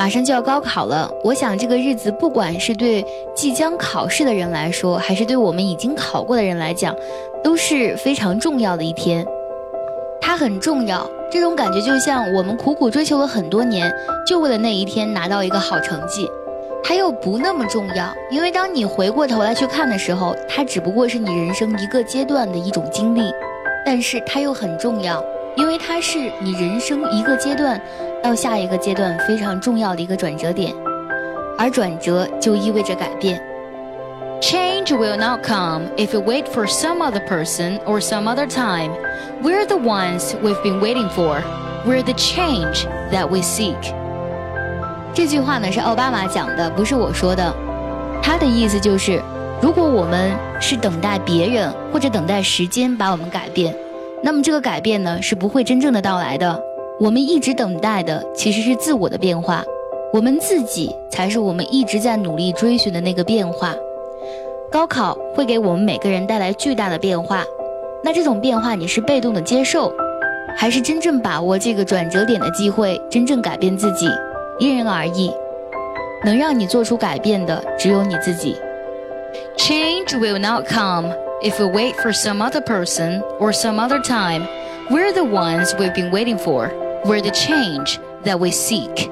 马上就要高考了，我想这个日子不管是对即将考试的人来说，还是对我们已经考过的人来讲，都是非常重要的一天。它很重要，这种感觉就像我们苦苦追求了很多年，就为了那一天拿到一个好成绩。它又不那么重要，因为当你回过头来去看的时候，它只不过是你人生一个阶段的一种经历。但是它又很重要，因为它是你人生一个阶段到下一个阶段非常重要的一个转折点，而转折就意味着改变。Change will not come if you wait for some other person or some other time. We're the ones we've been waiting for. We're the change that we seek. 这句话呢是奥巴马讲的，不是我说的。他的意思就是。如果我们是等待别人或者等待时间把我们改变，那么这个改变呢是不会真正的到来的。我们一直等待的其实是自我的变化，我们自己才是我们一直在努力追寻的那个变化。高考会给我们每个人带来巨大的变化，那这种变化你是被动的接受，还是真正把握这个转折点的机会，真正改变自己？因人而异，能让你做出改变的只有你自己。Change will not come if we wait for some other person or some other time. We're the ones we've been waiting for. We're the change that we seek.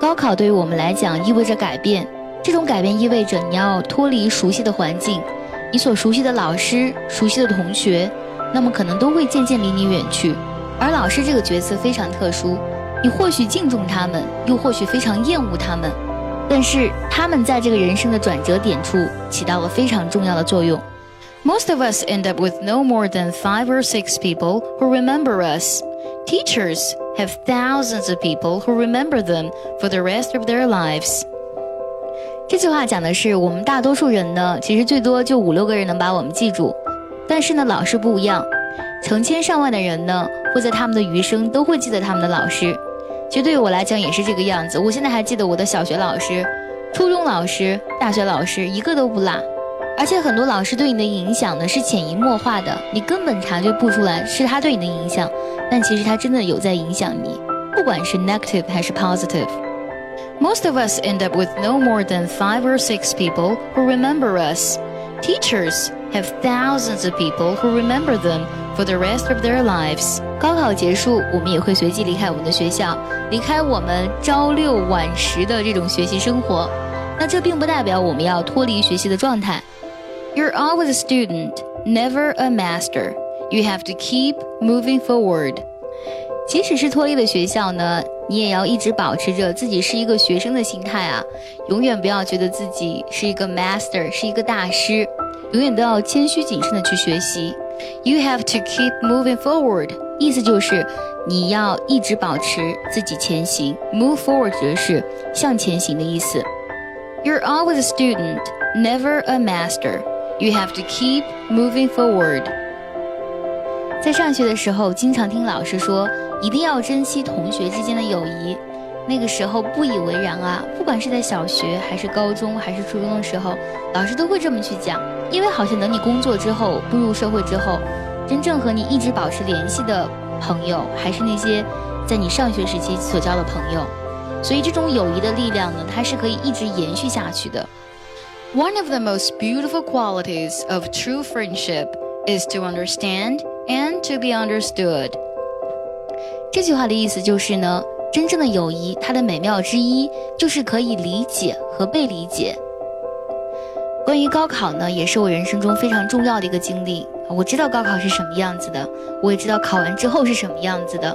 高考对于我们来讲意味着改变，这种改变意味着你要脱离熟悉的环境，你所熟悉的老师、熟悉的同学，那么可能都会渐渐离你远去。而老师这个角色非常特殊，你或许敬重他们，又或许非常厌恶他们。但是他们在这个人生的转折点处起到了非常重要的作用。Most of us end up with no more than five or six people who remember us. Teachers have thousands of people who remember them for the rest of their lives. 这句话讲的是我们大多数人呢，其实最多就五六个人能把我们记住，但是呢，老师不一样，成千上万的人呢，会在他们的余生都会记得他们的老师。其实对于我来讲也是这个样子。我现在还记得我的小学老师、初中老师、大学老师一个都不落，而且很多老师对你的影响呢是潜移默化的，你根本察觉不出来是他对你的影响，但其实他真的有在影响你，不管是 negative 还是 positive。Most of us end up with no more than five or six people who remember us. Teachers have thousands of people who remember them for the rest of their lives. 高考结束，我们也会随即离开我们的学校，离开我们朝六晚十的这种学习生活。那这并不代表我们要脱离学习的状态。You're always a student, never a master. You have to keep moving forward. 即使是脱离了学校呢，你也要一直保持着自己是一个学生的心态啊，永远不要觉得自己是一个 master，是一个大师，永远都要谦虚谨慎的去学习。You have to keep moving forward，意思就是你要一直保持自己前行。Move forward 指的是向前行的意思。You're always a student, never a master. You have to keep moving forward。在上学的时候，经常听老师说，一定要珍惜同学之间的友谊。那个时候不以为然啊，不管是在小学还是高中还是初中的时候，老师都会这么去讲。因为好像等你工作之后，步入社会之后，真正和你一直保持联系的朋友，还是那些在你上学时期所交的朋友。所以这种友谊的力量呢，它是可以一直延续下去的。One of the most beautiful qualities of true friendship is to understand and to be understood。这句话的意思就是呢。真正的友谊，它的美妙之一就是可以理解和被理解。关于高考呢，也是我人生中非常重要的一个经历。我知道高考是什么样子的，我也知道考完之后是什么样子的。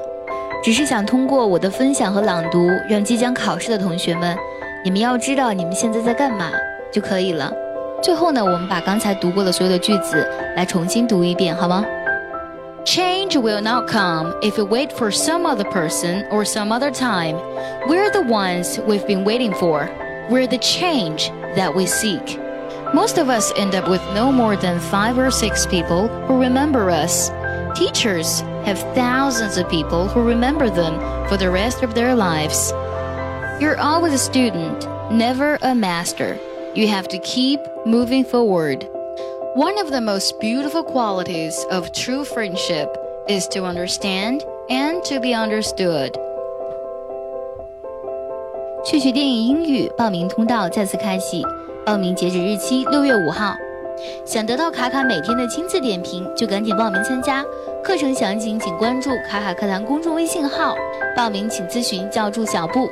只是想通过我的分享和朗读，让即将考试的同学们，你们要知道你们现在在干嘛就可以了。最后呢，我们把刚才读过的所有的句子来重新读一遍，好吗？Change will not come if we wait for some other person or some other time. We're the ones we've been waiting for. We're the change that we seek. Most of us end up with no more than five or six people who remember us. Teachers have thousands of people who remember them for the rest of their lives. You're always a student, never a master. You have to keep moving forward. One of the most beautiful qualities of true friendship is to understand and to be understood. 趣趣电影英语报名通道再次开启，报名截止日期六月五号。想得到卡卡每天的亲自点评，就赶紧报名参加。课程详情请关注卡卡课堂公众微信号，报名请咨询教助小布。